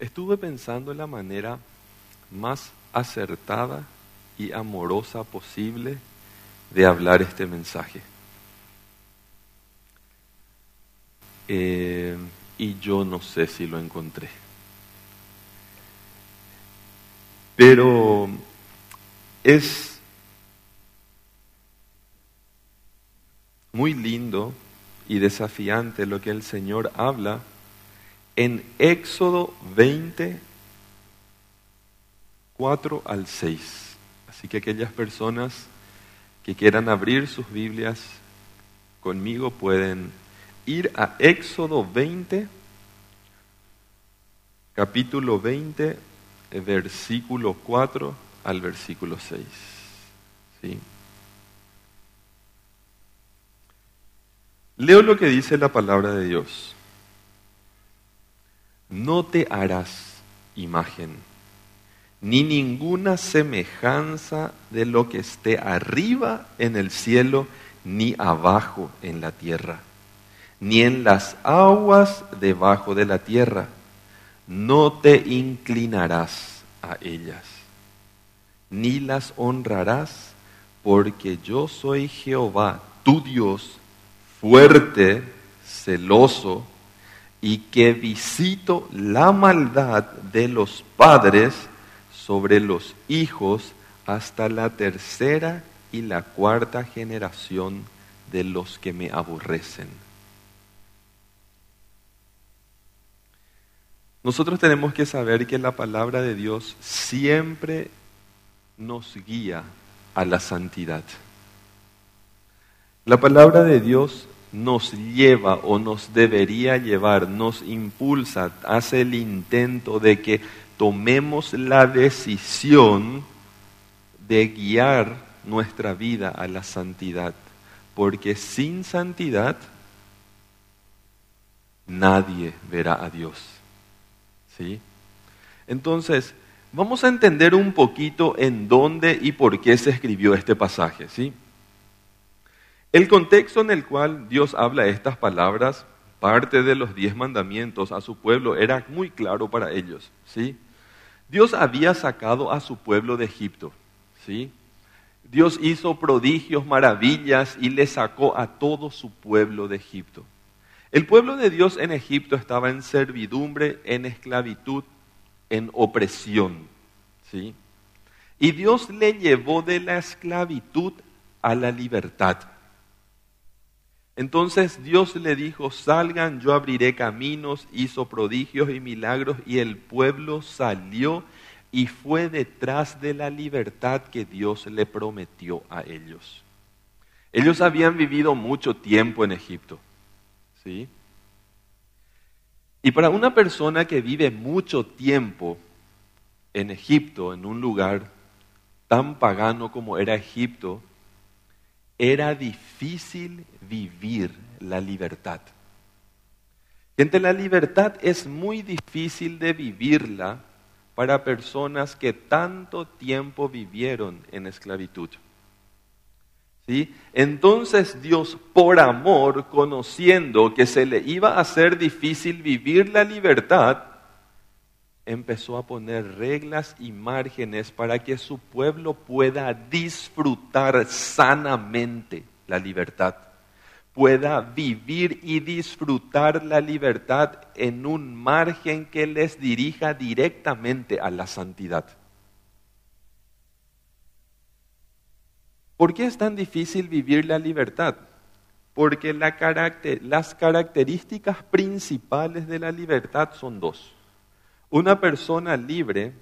estuve pensando en la manera más acertada y amorosa posible de hablar este mensaje. Eh, y yo no sé si lo encontré. Pero es muy lindo y desafiante lo que el Señor habla en Éxodo 20, 4 al 6. Así que aquellas personas que quieran abrir sus Biblias conmigo pueden ir a Éxodo 20, capítulo 20, versículo 4 al versículo 6. ¿Sí? Leo lo que dice la palabra de Dios. No te harás imagen, ni ninguna semejanza de lo que esté arriba en el cielo, ni abajo en la tierra ni en las aguas debajo de la tierra. No te inclinarás a ellas, ni las honrarás, porque yo soy Jehová, tu Dios, fuerte, celoso, y que visito la maldad de los padres sobre los hijos hasta la tercera y la cuarta generación de los que me aborrecen Nosotros tenemos que saber que la palabra de Dios siempre nos guía a la santidad. La palabra de Dios nos lleva o nos debería llevar, nos impulsa, hace el intento de que tomemos la decisión de guiar nuestra vida a la santidad. Porque sin santidad nadie verá a Dios. Entonces, vamos a entender un poquito en dónde y por qué se escribió este pasaje, ¿sí? El contexto en el cual Dios habla estas palabras, parte de los diez mandamientos a su pueblo, era muy claro para ellos, ¿sí? Dios había sacado a su pueblo de Egipto, ¿sí? Dios hizo prodigios, maravillas y le sacó a todo su pueblo de Egipto. El pueblo de Dios en Egipto estaba en servidumbre, en esclavitud, en opresión. ¿sí? Y Dios le llevó de la esclavitud a la libertad. Entonces Dios le dijo, salgan, yo abriré caminos, hizo prodigios y milagros, y el pueblo salió y fue detrás de la libertad que Dios le prometió a ellos. Ellos habían vivido mucho tiempo en Egipto. ¿Sí? Y para una persona que vive mucho tiempo en Egipto, en un lugar tan pagano como era Egipto, era difícil vivir la libertad. Gente, la libertad es muy difícil de vivirla para personas que tanto tiempo vivieron en esclavitud. Entonces Dios, por amor, conociendo que se le iba a hacer difícil vivir la libertad, empezó a poner reglas y márgenes para que su pueblo pueda disfrutar sanamente la libertad, pueda vivir y disfrutar la libertad en un margen que les dirija directamente a la santidad. ¿Por qué es tan difícil vivir la libertad? Porque las características principales de la libertad son dos. Una persona libre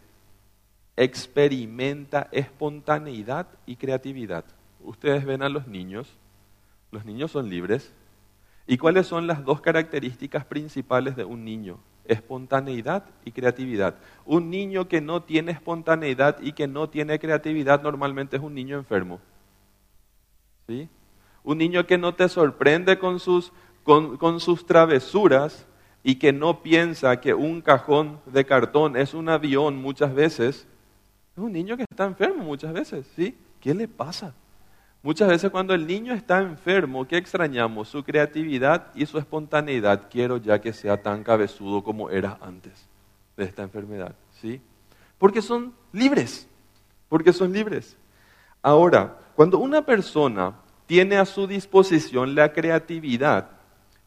experimenta espontaneidad y creatividad. Ustedes ven a los niños, los niños son libres. ¿Y cuáles son las dos características principales de un niño? Espontaneidad y creatividad. Un niño que no tiene espontaneidad y que no tiene creatividad normalmente es un niño enfermo. Un niño que no te sorprende con sus, con, sus travesuras y que no piensa que un cajón de cartón es un avión muchas veces, es un niño que está enfermo muchas veces, ¿sí? ¿Qué le pasa? Muchas veces cuando el niño está enfermo, ¿qué extrañamos? Su creatividad y su espontaneidad. Quiero ya que sea tan cabezudo como era antes. de esta enfermedad, ¿sí? Porque son libres, porque son libres. Ahora, cuando una persona tiene a su disposición la creatividad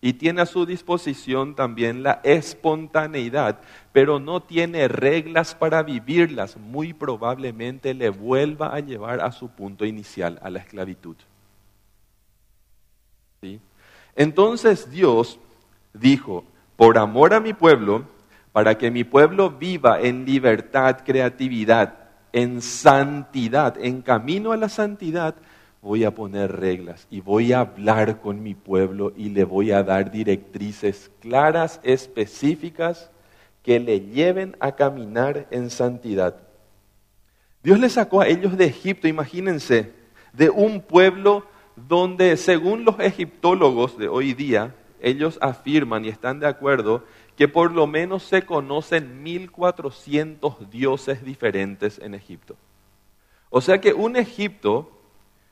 y tiene a su disposición también la espontaneidad, pero no tiene reglas para vivirlas, muy probablemente le vuelva a llevar a su punto inicial, a la esclavitud. ¿Sí? Entonces Dios dijo, por amor a mi pueblo, para que mi pueblo viva en libertad, creatividad, en santidad, en camino a la santidad, voy a poner reglas y voy a hablar con mi pueblo y le voy a dar directrices claras, específicas, que le lleven a caminar en santidad. Dios le sacó a ellos de Egipto, imagínense, de un pueblo donde según los egiptólogos de hoy día, ellos afirman y están de acuerdo que por lo menos se conocen 1400 dioses diferentes en Egipto. O sea que un Egipto,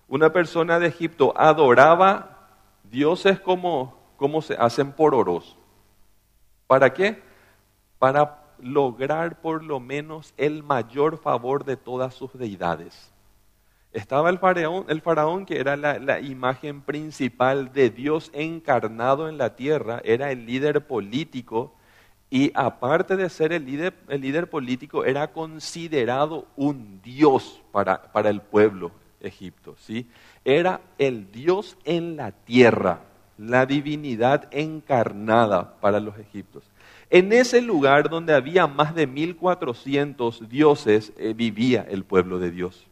una persona de Egipto adoraba dioses como, como se hacen por oros. ¿Para qué? Para lograr por lo menos el mayor favor de todas sus deidades. Estaba el faraón, el faraón que era la, imagen principal de Dios encarnado en la tierra, era el líder político y aparte de ser el líder, el líder político, era considerado un Dios para, para el pueblo Egipto. ¿sí? Era el Dios en la tierra, la divinidad encarnada para los egipcios. En ese lugar donde había más de 1400 dioses eh, vivía el pueblo de Dios.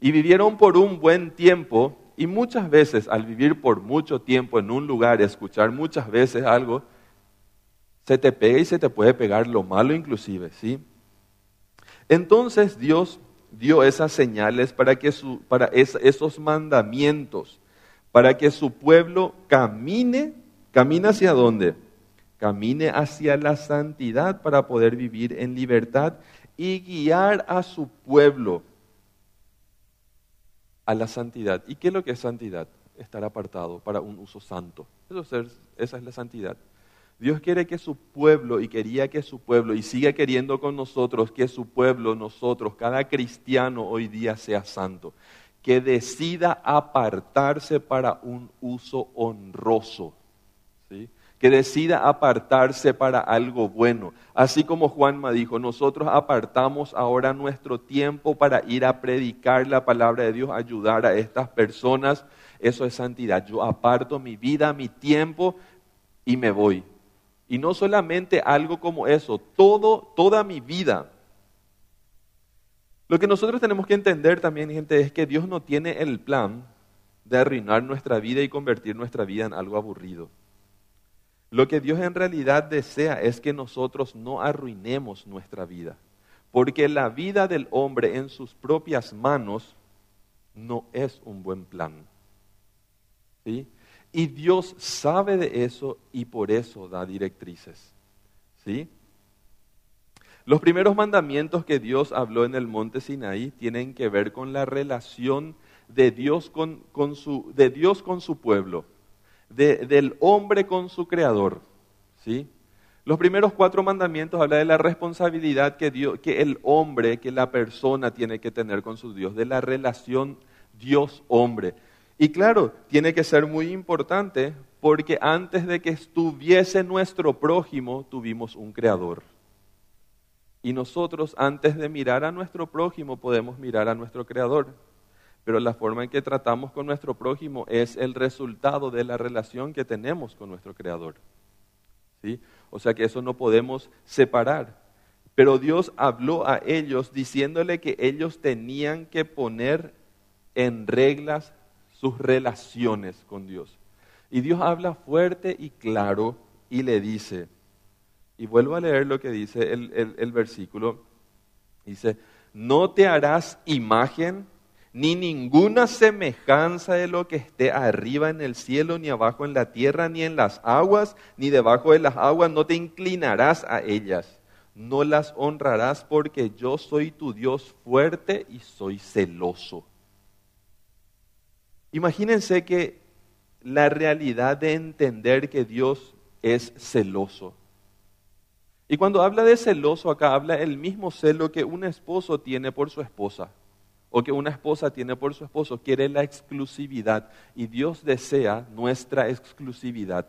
Y vivieron por un buen tiempo y muchas veces al vivir por mucho tiempo en un lugar, escuchar muchas veces algo, se te pega y se te puede pegar lo malo inclusive, ¿sí? Entonces Dios dio esas señales para que su, para esos mandamientos, para que su pueblo camine, camine hacia dónde? Camine hacia la santidad para poder vivir en libertad y guiar a su pueblo a la santidad. ¿Y qué es lo que es santidad? Estar apartado para un uso santo. Eso es, esa es la santidad. Dios quiere que su pueblo, y quería que su pueblo, y sigue queriendo con nosotros, que su pueblo, nosotros, cada cristiano hoy día sea santo. Que decida apartarse para un uso honroso. ¿sí? que decida apartarse para algo bueno. Así como Juanma dijo, nosotros apartamos ahora nuestro tiempo para ir a predicar la palabra de Dios, ayudar a estas personas. Eso es santidad. Yo aparto mi vida, mi tiempo y me voy. Y no solamente algo como eso, todo, toda mi vida. Lo que nosotros tenemos que entender también, gente, es que Dios no tiene el plan de arruinar nuestra vida y convertir nuestra vida en algo aburrido. Lo que Dios en realidad desea es que nosotros no arruinemos nuestra vida, porque la vida del hombre en sus propias manos no es un buen plan. ¿Sí? Y Dios sabe de eso y por eso da directrices. ¿Sí? Los primeros mandamientos que Dios habló en el monte Sinaí tienen que ver con la relación de Dios con, su, de Dios con su pueblo del hombre con su creador. ¿sí? Los primeros cuatro mandamientos hablan de la responsabilidad que, Dios, que el hombre, que la persona tiene que tener con su Dios, de la relación Dios-hombre. Y claro, tiene que ser muy importante porque antes de que estuviese nuestro prójimo, tuvimos un creador. Y nosotros, antes de mirar a nuestro prójimo, podemos mirar a nuestro creador pero la forma en que tratamos con nuestro prójimo es el resultado de la relación que tenemos con nuestro Creador. ¿Sí? O sea que eso no podemos separar. Pero Dios habló a ellos diciéndole que ellos tenían que poner en reglas sus relaciones con Dios. Y Dios habla fuerte y claro y le dice, y vuelvo a leer lo que dice el, el, versículo, dice, no te harás imagen ni ninguna semejanza de lo que esté arriba en el cielo, ni abajo en la tierra, ni en las aguas, ni debajo de las aguas, no te inclinarás a ellas, no las honrarás porque yo soy tu Dios fuerte y soy celoso. Imagínense que la realidad de entender que Dios es celoso Y cuando habla de celoso acá, habla el mismo celo que un esposo tiene por su esposa o que una esposa tiene por su esposo, quiere la exclusividad y Dios desea nuestra exclusividad.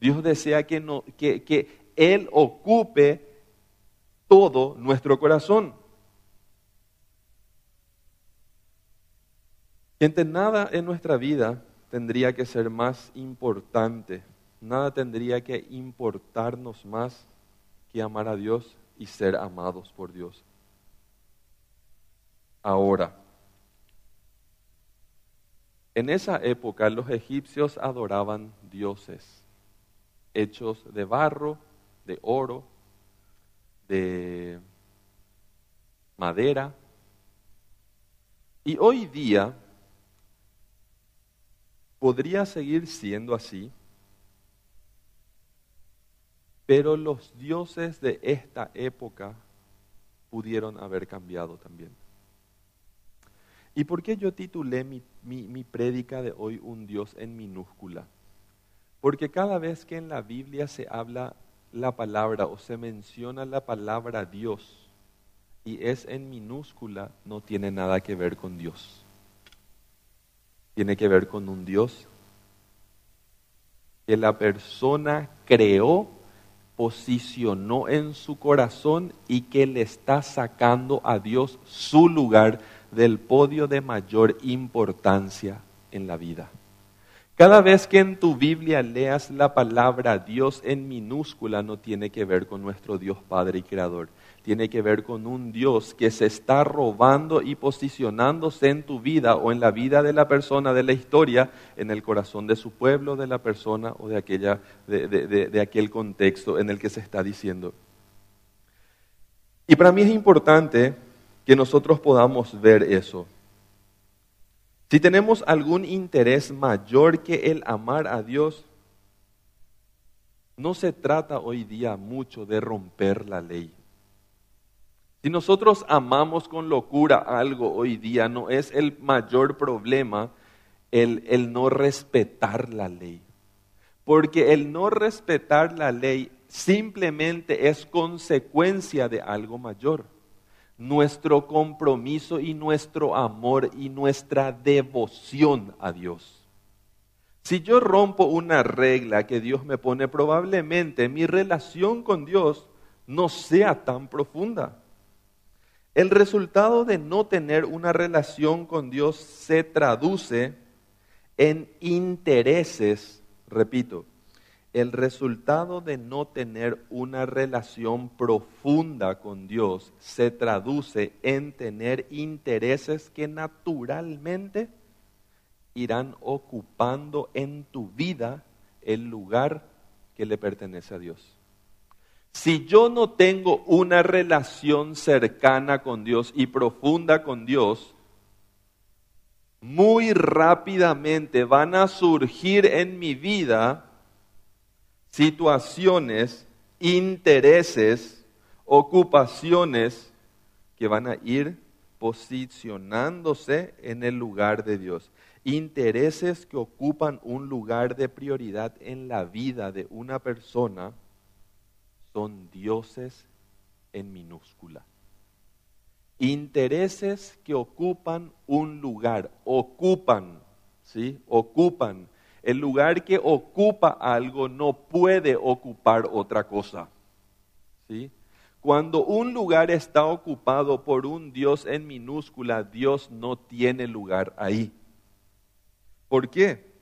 Dios desea que, no, que, que Él ocupe todo nuestro corazón. Gente, nada en nuestra vida tendría que ser más importante, nada tendría que importarnos más que amar a Dios y ser amados por Dios. Ahora, en esa época los egipcios adoraban dioses hechos de barro, de oro, de madera. Y hoy día podría seguir siendo así, pero los dioses de esta época pudieron haber cambiado también. ¿Y por qué yo titulé mi, mi, prédica de hoy Un Dios en minúscula? Porque cada vez que en la Biblia se habla la palabra o se menciona la palabra Dios y es en minúscula, no tiene nada que ver con Dios tiene que ver con un Dios que la persona creó, posicionó en su corazón y que le está sacando a Dios su lugar del podio de mayor importancia en la vida. Cada vez que en tu Biblia leas la palabra Dios en minúscula no tiene que ver con nuestro Dios Padre y Creador tiene que ver con un Dios que se está robando y posicionándose en tu vida o en la vida de la persona, de la historia, en el corazón de su pueblo, de la persona o de, aquella, de, aquel contexto en el que se está diciendo. Y para mí es importante que nosotros podamos ver eso. Si tenemos algún interés mayor que el amar a Dios, no se trata hoy día mucho de romper la ley. Si nosotros amamos con locura algo hoy día, no es el mayor problema el, el no respetar la ley. Porque el no respetar la ley simplemente es consecuencia de algo mayor. Nuestro compromiso y nuestro amor y nuestra devoción a Dios. Si yo rompo una regla que Dios me pone, probablemente mi relación con Dios no sea tan profunda. El resultado de no tener una relación con Dios se traduce en intereses, repito, el resultado de no tener una relación profunda con Dios se traduce en tener intereses que naturalmente irán ocupando en tu vida el lugar que le pertenece a Dios. Si yo no tengo una relación cercana con Dios y profunda con Dios, muy rápidamente van a surgir en mi vida situaciones, intereses, ocupaciones que van a ir posicionándose en el lugar de Dios. Intereses que ocupan un lugar de prioridad en la vida de una persona son dioses en minúscula. Intereses que ocupan un lugar, ocupan, ¿sí? Ocupan. El lugar que ocupa algo no puede ocupar otra cosa. ¿Sí? Cuando un lugar está ocupado por un Dios en minúscula, Dios no tiene lugar ahí. ¿Por qué?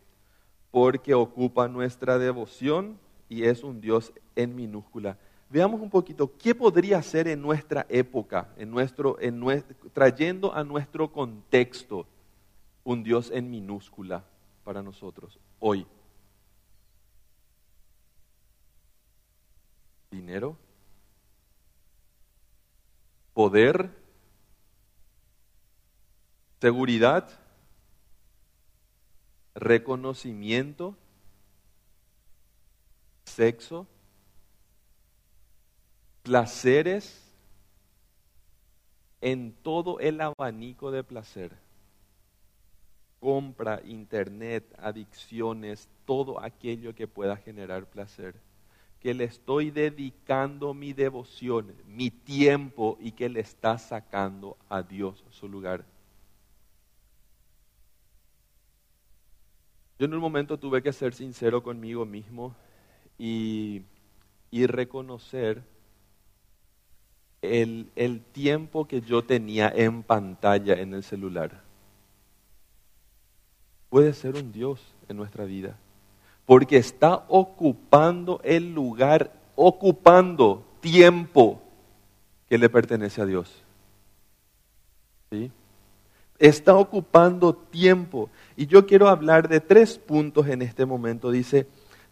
Porque ocupa nuestra devoción, y es un Dios en minúscula. Veamos un poquito qué podría ser en nuestra época, en nuestro, en trayendo a nuestro contexto un Dios en minúscula para nosotros hoy. Dinero, poder, seguridad, reconocimiento, sexo, placeres en todo el abanico de placer. Compra, internet, adicciones, todo aquello que pueda generar placer. que le estoy dedicando mi devoción, mi tiempo y que le está sacando a Dios su lugar. Yo en un momento tuve que ser sincero conmigo mismo y, y reconocer el, el tiempo que yo tenía en pantalla en el celular. Puede ser un Dios en nuestra vida, porque está ocupando el lugar, ocupando tiempo que le pertenece a Dios. ¿Sí? Está ocupando tiempo. Y yo quiero hablar de tres puntos en este momento. Dice,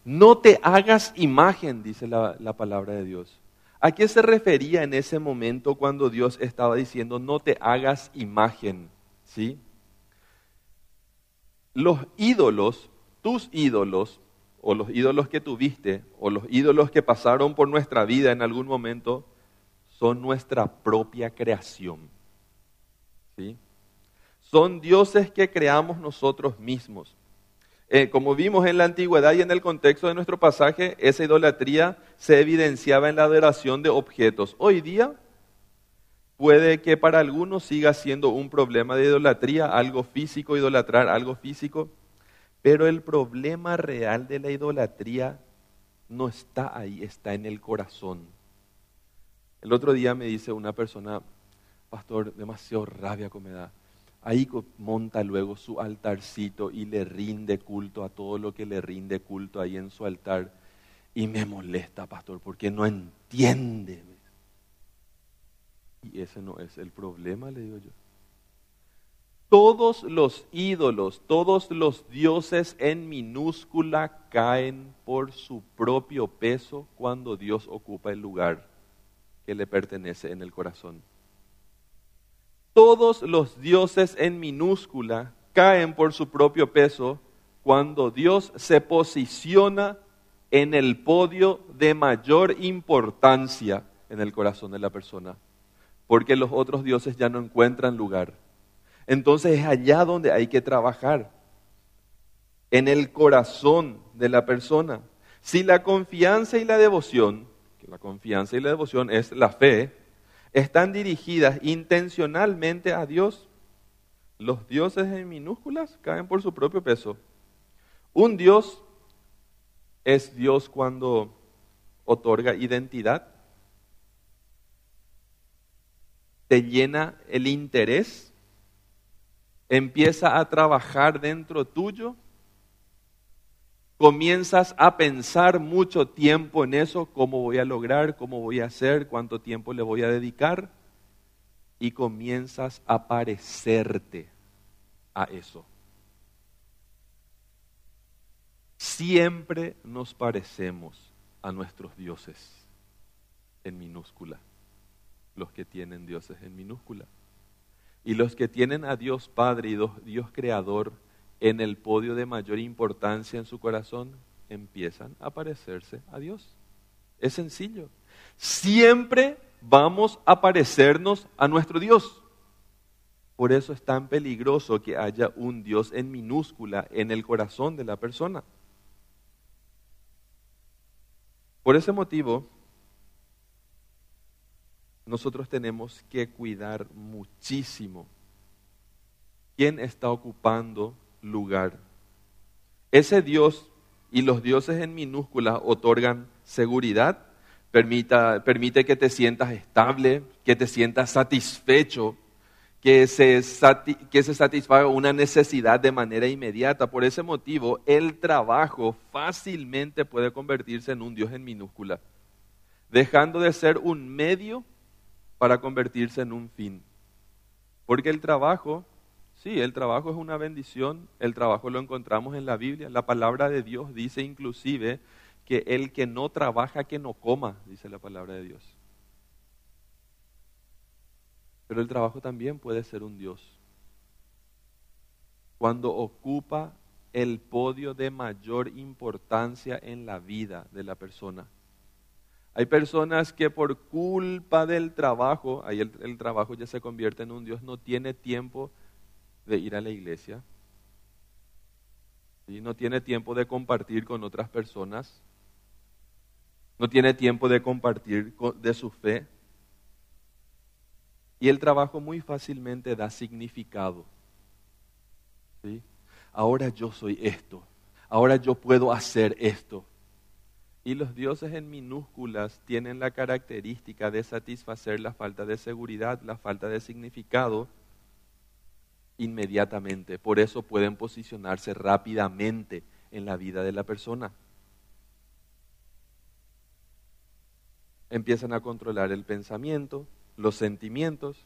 no te hagas imagen, dice la, la palabra de Dios. ¿A qué se refería en ese momento cuando Dios estaba diciendo no te hagas imagen? ¿Sí? Los ídolos, tus ídolos, o los ídolos que tuviste, o los ídolos que pasaron por nuestra vida en algún momento, son nuestra propia creación. ¿Sí? Son dioses que creamos nosotros mismos. Eh, como vimos en la antigüedad y en el contexto de nuestro pasaje, esa idolatría se evidenciaba en la adoración de objetos. Hoy día puede que para algunos siga siendo un problema de idolatría, algo físico, idolatrar algo físico, pero el problema real de la idolatría no está ahí, está en el corazón. El otro día me dice una persona, pastor, demasiado rabia que me da ahí monta luego su altarcito y le rinde culto a todo lo que le rinde culto ahí en su altar. Y me molesta, pastor, porque no entiende. Y ese no es el problema, le digo yo. Todos los ídolos, todos los dioses en minúscula caen por su propio peso cuando Dios ocupa el lugar que le pertenece en el corazón todos los dioses en minúscula caen por su propio peso cuando Dios se posiciona en el podio de mayor importancia en el corazón de la persona, porque los otros dioses ya no encuentran lugar. Entonces es allá donde hay que trabajar, en el corazón de la persona. Si la confianza y la devoción, que la confianza y la devoción es la fe, están dirigidas intencionalmente a Dios, los dioses en minúsculas caen por su propio peso. Un Dios es Dios cuando otorga identidad, te llena el interés, empieza a trabajar dentro tuyo comienzas a pensar mucho tiempo en eso, cómo voy a lograr, cómo voy a hacer, cuánto tiempo le voy a dedicar, y comienzas a parecerte a eso. Siempre nos parecemos a nuestros dioses en minúscula, los que tienen dioses en minúscula. Y los que tienen a Dios Padre y Dios Creador en el podio de mayor importancia en su corazón, empiezan a parecerse a Dios. Es sencillo. Siempre vamos a parecernos a nuestro Dios. Por eso es tan peligroso que haya un Dios en minúscula en el corazón de la persona. Por ese motivo, nosotros tenemos que cuidar muchísimo quién está ocupando lugar. Ese Dios y los dioses en minúsculas otorgan seguridad, permite que te sientas estable, que te sientas satisfecho, que se, que se satisfaga una necesidad de manera inmediata. Por ese motivo, el trabajo fácilmente puede convertirse en un Dios en minúscula, dejando de ser un medio para convertirse en un fin. Porque el trabajo Sí, el trabajo es una bendición, el trabajo lo encontramos en la Biblia, la palabra de Dios dice inclusive que el que no trabaja, que no coma, dice la palabra de Dios. Pero el trabajo también puede ser un Dios. Cuando ocupa el podio de mayor importancia en la vida de la persona. Hay personas que por culpa del trabajo, ahí el, el trabajo ya se convierte en un Dios, no tiene tiempo de ir a la iglesia, y no tiene tiempo de compartir con otras personas, no tiene tiempo de compartir de su fe. Y el trabajo muy fácilmente da significado. ¿Sí? Ahora yo soy esto, ahora yo puedo hacer esto. Y los dioses en minúsculas tienen la característica de satisfacer la falta de seguridad, la falta de significado inmediatamente. Por eso pueden posicionarse rápidamente en la vida de la persona. Empiezan a controlar el pensamiento, los sentimientos,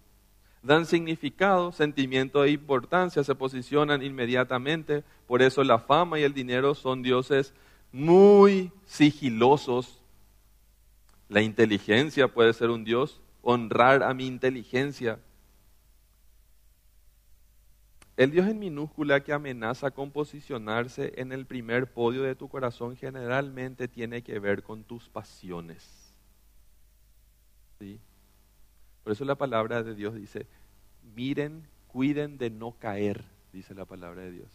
dan significado, sentimiento e importancia, se posicionan inmediatamente. Por eso la fama y el dinero son dioses muy sigilosos. La inteligencia puede ser un dios, honrar a mi inteligencia el Dios en minúscula que amenaza con posicionarse en el primer podio de tu corazón generalmente tiene que ver con tus pasiones. ¿Sí? Por eso la palabra de Dios dice, miren, cuiden de no caer, dice la palabra de Dios.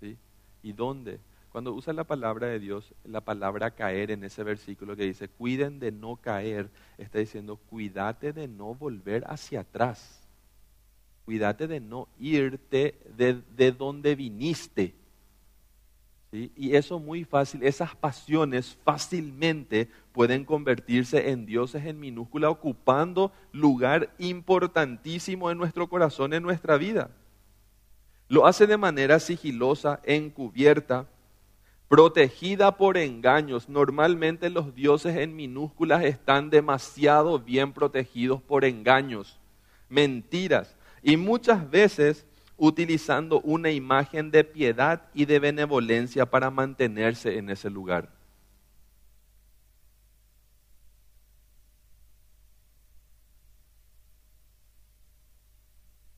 ¿Sí? ¿Y dónde? Cuando usa la palabra de Dios, la palabra caer en ese versículo que dice, cuiden de no caer, está diciendo, cuídate de no volver hacia atrás cuídate de no irte de, donde viniste. Y eso muy fácil, esas pasiones fácilmente pueden convertirse en dioses en minúscula, ocupando lugar importantísimo en nuestro corazón, en nuestra vida. Lo hace de manera sigilosa, encubierta, protegida por engaños. Normalmente los dioses en minúsculas están demasiado bien protegidos por engaños, mentiras, y muchas veces utilizando una imagen de piedad y de benevolencia para mantenerse en ese lugar.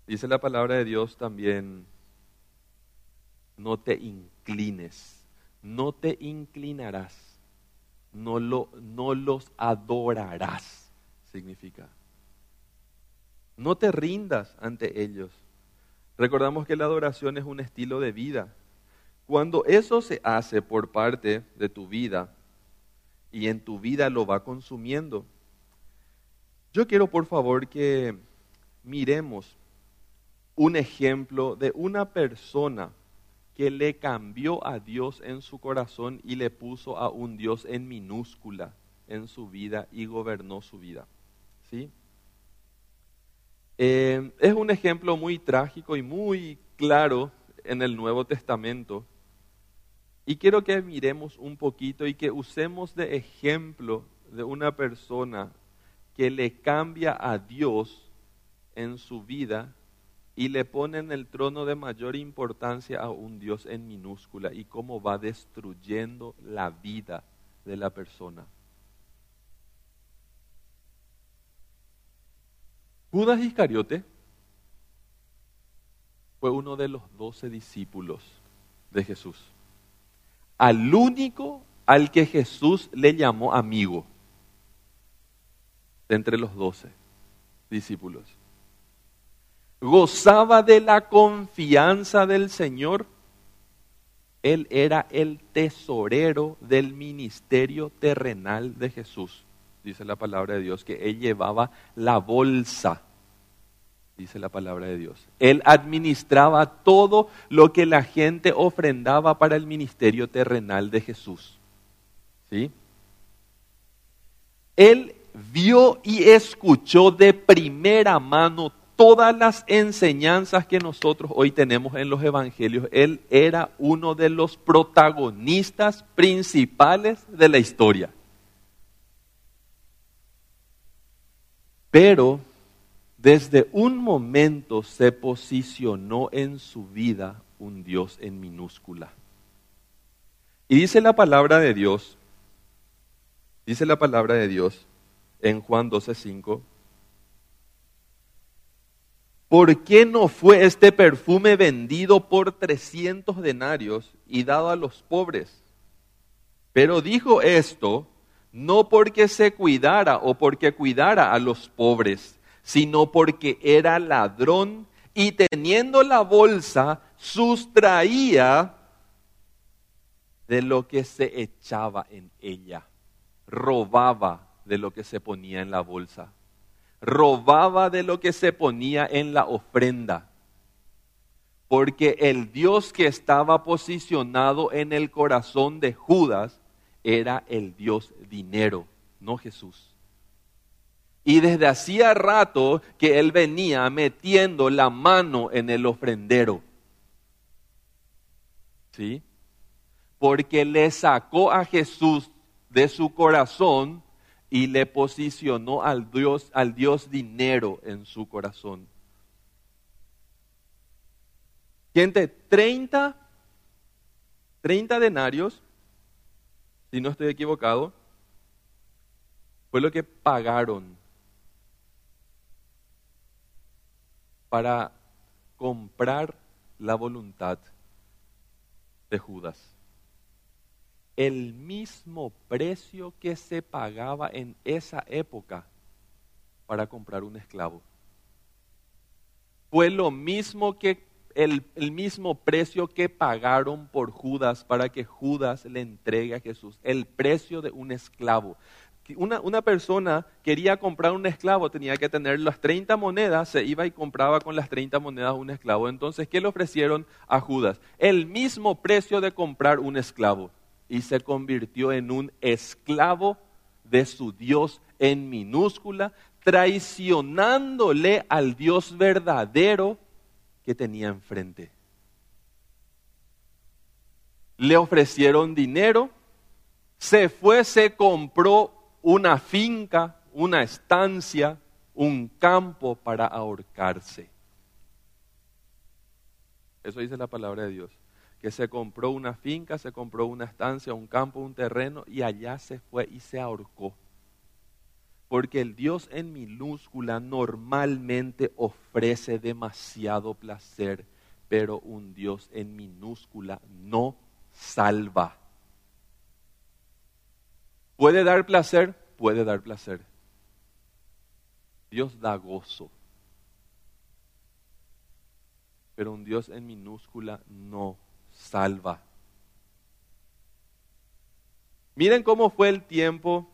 Dice la palabra de Dios también, no te inclines, no te inclinarás, no, lo, no los adorarás, significa. No te rindas ante ellos. Recordamos que la adoración es un estilo de vida. Cuando eso se hace por parte de tu vida y en tu vida lo va consumiendo, yo quiero por favor que miremos un ejemplo de una persona que le cambió a Dios en su corazón y le puso a un Dios en minúscula en su vida y gobernó su vida. ¿Sí? Eh, es un ejemplo muy trágico y muy claro en el Nuevo Testamento. Y quiero que miremos un poquito y que usemos de ejemplo de una persona que le cambia a Dios en su vida y le pone en el trono de mayor importancia a un Dios en minúscula y cómo va destruyendo la vida de la persona. Judas Iscariote fue uno de los doce discípulos de Jesús. Al único al que Jesús le llamó amigo entre los doce discípulos. Gozaba de la confianza del Señor. Él era el tesorero del ministerio terrenal de Jesús dice la palabra de Dios, que él llevaba la bolsa, dice la palabra de Dios. Él administraba todo lo que la gente ofrendaba para el ministerio terrenal de Jesús. ¿Sí? Él vio y escuchó de primera mano todas las enseñanzas que nosotros hoy tenemos en los evangelios. Él era uno de los protagonistas principales de la historia. Pero desde un momento se posicionó en su vida un Dios en minúscula. Y dice la palabra de Dios, dice la palabra de Dios en Juan 12:5, ¿por qué no fue este perfume vendido por 300 denarios y dado a los pobres? Pero dijo esto no porque se cuidara o porque cuidara a los pobres, sino porque era ladrón y teniendo la bolsa sustraía de lo que se echaba en ella. robaba de lo que se ponía en la bolsa, robaba de lo que se ponía en la ofrenda, porque el Dios que estaba posicionado en el corazón de Judas era el Dios dinero, no Jesús. Y desde hacía rato que él venía metiendo la mano en el ofrendero. ¿Sí? Porque le sacó a Jesús de su corazón y le posicionó al Dios, al Dios dinero en su corazón. Gente, 30, 30 denarios, si no estoy equivocado, fue lo que pagaron para comprar la voluntad de Judas. El mismo precio que se pagaba en esa época para comprar un esclavo. Fue lo mismo que el, mismo precio que pagaron por Judas para que Judas le entregue a Jesús. El precio de un esclavo una, persona quería comprar un esclavo, tenía que tener las 30 monedas, se iba y compraba con las 30 monedas un esclavo. Entonces, ¿qué le ofrecieron a Judas? El mismo precio de comprar un esclavo. Y se convirtió en un esclavo de su Dios en minúscula, traicionándole al Dios verdadero que tenía enfrente. Le ofrecieron dinero, se fue, se compró una finca, una estancia, un campo para ahorcarse. Eso dice la palabra de Dios. Que se compró una finca, se compró una estancia, un campo, un terreno y allá se fue y se ahorcó. Porque el Dios en minúscula normalmente ofrece demasiado placer, pero un Dios en minúscula no salva. ¿Puede dar placer? Puede dar placer. Dios da gozo. Pero un Dios en minúscula no salva. Miren cómo fue el tiempo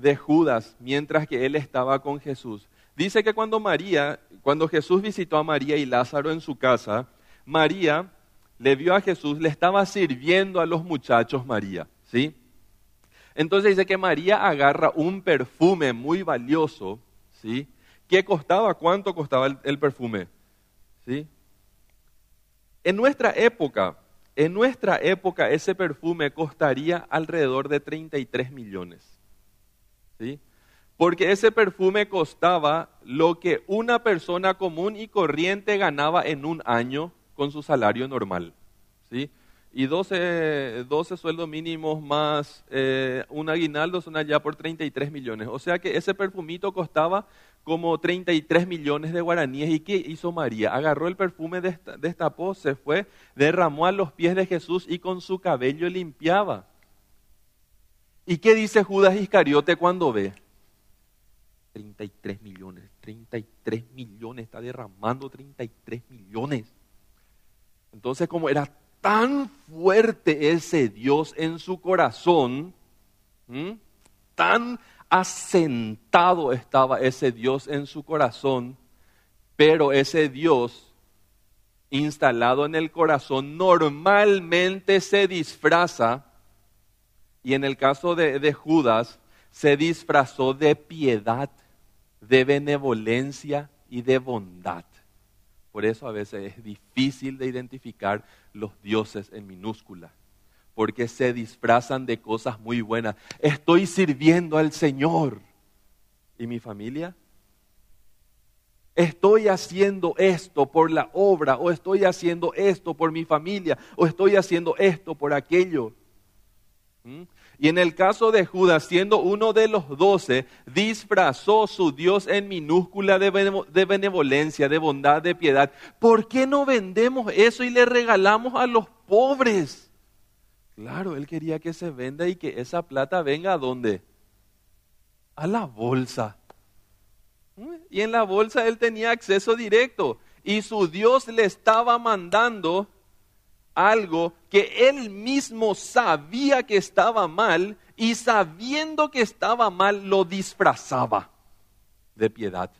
de Judas mientras que él estaba con Jesús. Dice que cuando María, cuando Jesús visitó a María y Lázaro en su casa, María le vio a Jesús, le estaba sirviendo a los muchachos María, ¿sí? Entonces dice que María agarra un perfume muy valioso, ¿sí? ¿Qué costaba? ¿Cuánto costaba el, perfume? ¿Sí? En nuestra época, en nuestra época ese perfume costaría alrededor de 33 millones. ¿Sí? Porque ese perfume costaba lo que una persona común y corriente ganaba en un año con su salario normal. ¿Sí? y 12, 12 sueldos mínimos más eh, un aguinaldo son allá por 33 millones. O sea que ese perfumito costaba como 33 millones de guaraníes. ¿Y qué hizo María? Agarró el perfume, destapó, se fue, derramó a los pies de Jesús y con su cabello limpiaba. ¿Y qué dice Judas Iscariote cuando ve? 33 millones, 33 millones, está derramando 33 millones. Entonces, como era tan fuerte ese Dios en su corazón, tan asentado estaba ese Dios en su corazón, pero ese Dios instalado en el corazón normalmente se disfraza, y en el caso de, Judas, se disfrazó de piedad, de benevolencia y de bondad. Por eso a veces es difícil de identificar los dioses en minúscula, porque se disfrazan de cosas muy buenas. Estoy sirviendo al Señor. ¿Y mi familia? Estoy haciendo esto por la obra, o estoy haciendo esto por mi familia, o estoy haciendo esto por aquello. Y en el caso de Judas, siendo uno de los doce, disfrazó su Dios en minúscula de benevolencia, de bondad, de piedad. ¿Por qué no vendemos eso y le regalamos a los pobres? Claro, él quería que se venda y que esa plata venga a dónde? A la bolsa. Y en la bolsa él tenía acceso directo. Y su Dios le estaba mandando algo que él mismo sabía que estaba mal y sabiendo que estaba mal lo disfrazaba de piedad.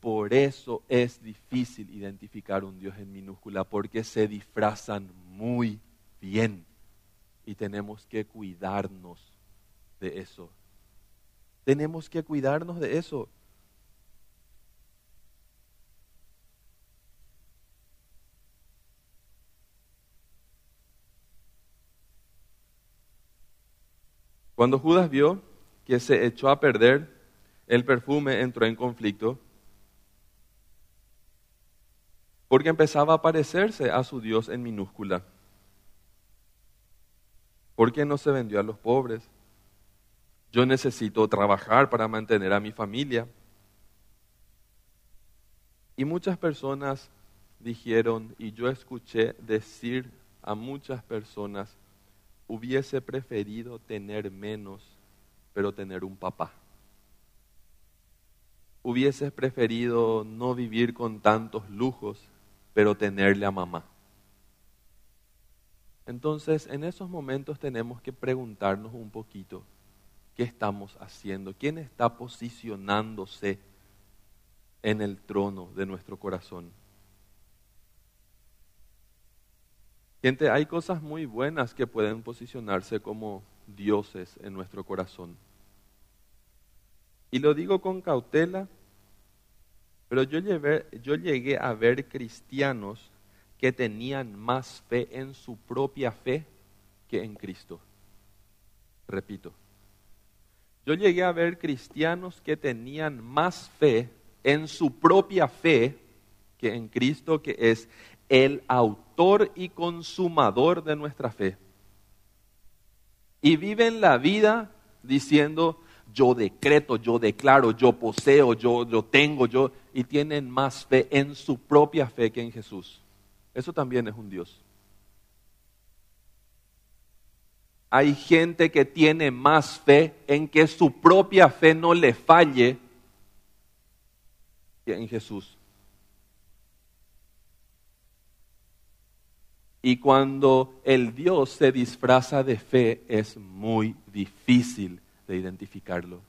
Por eso es difícil identificar un Dios en minúscula, porque se disfrazan muy bien y tenemos que cuidarnos de eso. Tenemos que cuidarnos de eso. Cuando Judas vio que se echó a perder, el perfume entró en conflicto porque empezaba a parecerse a su Dios en minúscula. ¿Por qué no se vendió a los pobres? Yo necesito trabajar para mantener a mi familia. Y muchas personas dijeron, y yo escuché decir a muchas personas, hubiese preferido tener menos, pero tener un papá. Hubieses preferido no vivir con tantos lujos, pero tenerle a mamá. Entonces, en esos momentos tenemos que preguntarnos un poquito, ¿qué estamos haciendo? ¿Quién está posicionándose en el trono de nuestro corazón? Gente, hay cosas muy buenas que pueden posicionarse como dioses en nuestro corazón. Y lo digo con cautela, pero yo, yo llegué a ver cristianos que tenían más fe en su propia fe que en Cristo. Repito, yo llegué a ver cristianos que tenían más fe en su propia fe que en Cristo, que es el autor y consumador de nuestra fe. Y viven la vida diciendo, yo decreto, yo declaro, yo poseo, yo tengo, yo, y tienen más fe en su propia fe que en Jesús. Eso también es un Dios. Hay gente que tiene más fe en que su propia fe no le falle que en Jesús. Y cuando el Dios se disfraza de fe es muy difícil de identificarlo.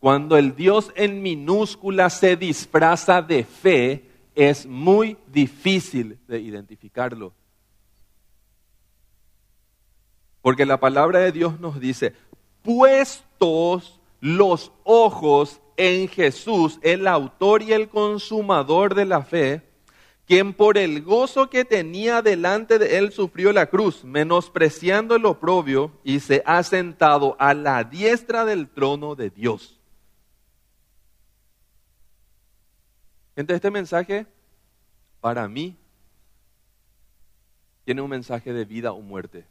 Cuando el Dios en minúscula se disfraza de fe es muy difícil de identificarlo. Porque la palabra de Dios nos dice, puestos los ojos en Jesús, el autor y el consumador de la fe, quien por el gozo que tenía delante de él sufrió la cruz, menospreciando el oprobio, y se ha sentado a la diestra del trono de Dios. Gente, este mensaje, para mí, tiene un mensaje de vida o muerte.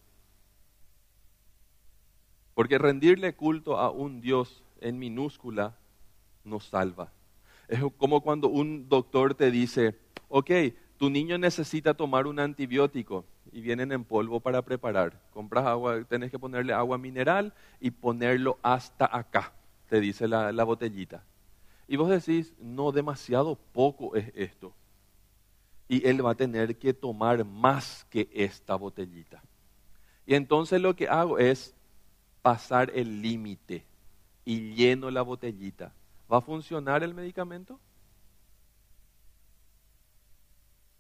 Porque rendirle culto a un Dios en minúscula nos salva. Es como cuando un doctor te dice, ok, tu niño necesita tomar un antibiótico y vienen en polvo para preparar. Compras agua, tenés que ponerle agua mineral y ponerlo hasta acá, te dice la, la botellita. Y vos decís, no, demasiado poco es esto. Y él va a tener que tomar más que esta botellita. Y entonces lo que hago es pasar el límite y lleno la botellita. ¿Va a funcionar el medicamento?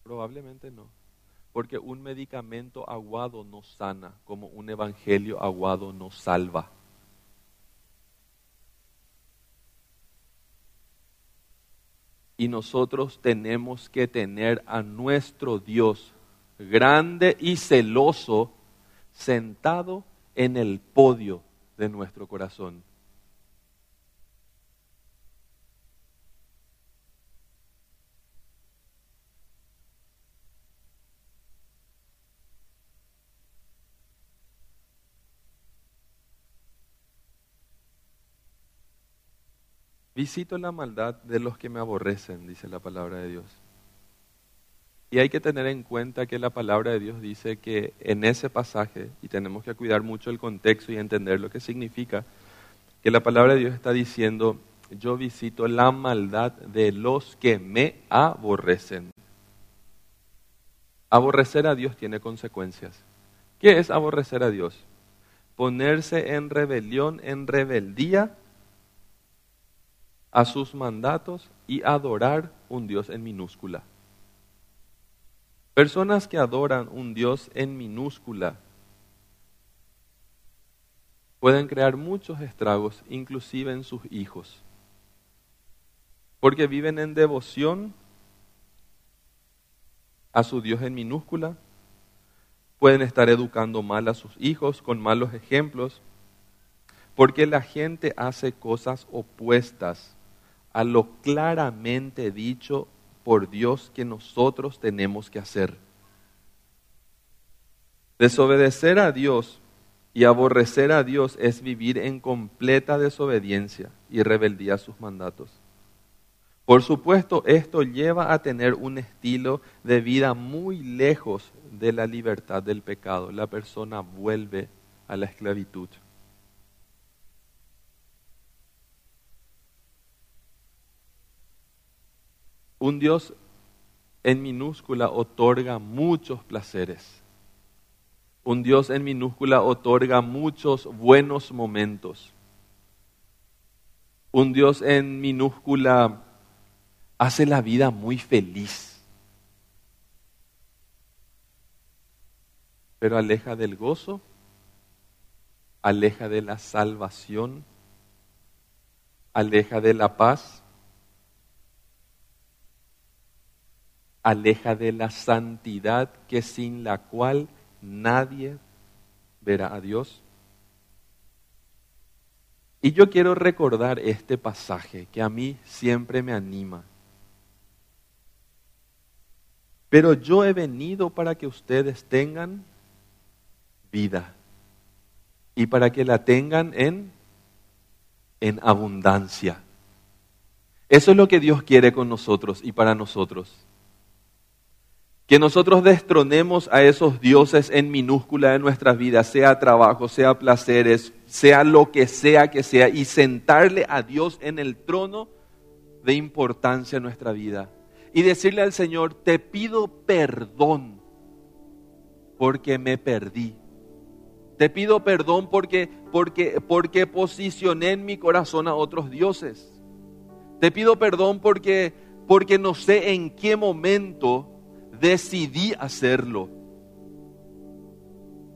Probablemente no. Porque un medicamento aguado no sana, como un evangelio aguado no salva. Y nosotros tenemos que tener a nuestro Dios grande y celoso sentado en el podio de nuestro corazón. Visito la maldad de los que me aborrecen, dice la palabra de Dios. Y hay que tener en cuenta que la palabra de Dios dice que en ese pasaje, y tenemos que cuidar mucho el contexto y entender lo que significa, que la palabra de Dios está diciendo, yo visito la maldad de los que me aborrecen. Aborrecer a Dios tiene consecuencias. ¿Qué es aborrecer a Dios? Ponerse en rebelión, en rebeldía a sus mandatos y adorar un Dios en minúscula. Personas que adoran un Dios en minúscula pueden crear muchos estragos, inclusive en sus hijos, porque viven en devoción a su Dios en minúscula, pueden estar educando mal a sus hijos con malos ejemplos, porque la gente hace cosas opuestas a lo claramente dicho por Dios que nosotros tenemos que hacer. Desobedecer a Dios y aborrecer a Dios es vivir en completa desobediencia y rebeldía a sus mandatos. Por supuesto, esto lleva a tener un estilo de vida muy lejos de la libertad del pecado. La persona vuelve a la esclavitud. Un Dios en minúscula otorga muchos placeres. Un Dios en minúscula otorga muchos buenos momentos. Un Dios en minúscula hace la vida muy feliz, pero aleja del gozo, aleja de la salvación, aleja de la paz, aleja de la santidad que sin la cual nadie verá a Dios. Y yo quiero recordar este pasaje que a mí siempre me anima pero yo he venido para que ustedes tengan vida y para que la tengan en, en abundancia. Eso es lo que Dios quiere con nosotros y para nosotros. Que nosotros destronemos a esos dioses en minúscula de nuestras vidas, sea trabajo, sea placeres, sea lo que sea que sea, y sentarle a Dios en el trono de importancia en nuestra vida y decirle al Señor, te pido perdón porque me perdí. Te pido perdón porque, porque, porque posicioné en mi corazón a otros dioses. Te pido perdón porque, porque no sé en qué momento decidí hacerlo.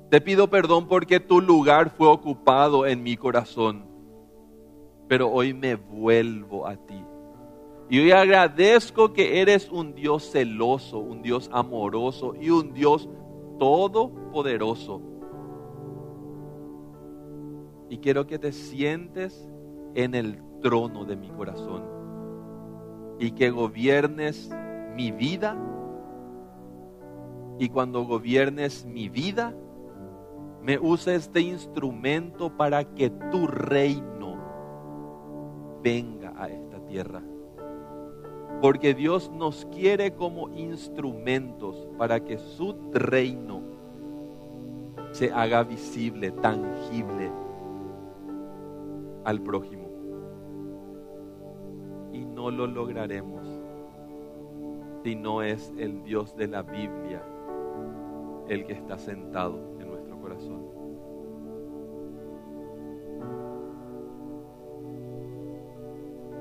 Te pido perdón porque tu lugar fue ocupado en mi corazón. Pero hoy me vuelvo a ti. Y hoy agradezco que eres un Dios celoso, un Dios amoroso y un Dios todopoderoso. Y quiero que te sientes en el trono de mi corazón y que gobiernes mi vida. Y cuando gobiernes mi vida, me uses este instrumento para que tu reino venga a esta tierra. Porque Dios nos quiere como instrumentos para que su reino se haga visible, tangible al prójimo. Y no lo lograremos si no es el Dios de la Biblia el que está sentado en nuestro corazón.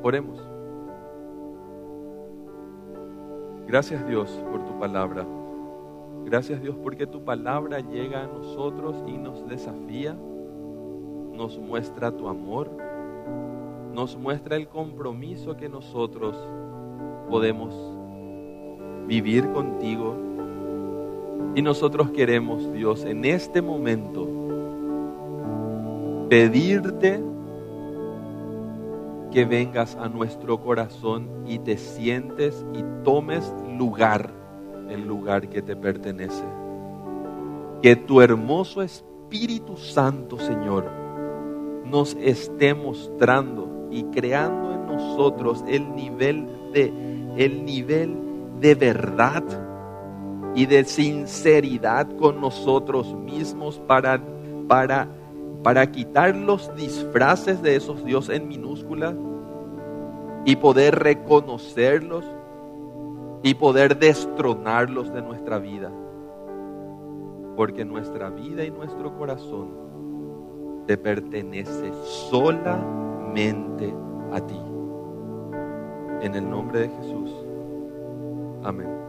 Oremos. Gracias Dios por tu palabra. Gracias Dios porque tu palabra llega a nosotros y nos desafía, nos muestra tu amor, nos muestra el compromiso que nosotros podemos vivir contigo. Y nosotros queremos, Dios, en este momento pedirte que vengas a nuestro corazón y te sientes y tomes lugar, el lugar que te pertenece. Que tu hermoso Espíritu Santo, Señor, nos esté mostrando y creando en nosotros el nivel de el nivel de verdad y de sinceridad con nosotros mismos para para para quitar los disfraces de esos dioses en minúsculas y poder reconocerlos y poder destronarlos de nuestra vida. porque nuestra vida y nuestro corazón te pertenece solamente a ti. En el nombre de Jesús. Amén.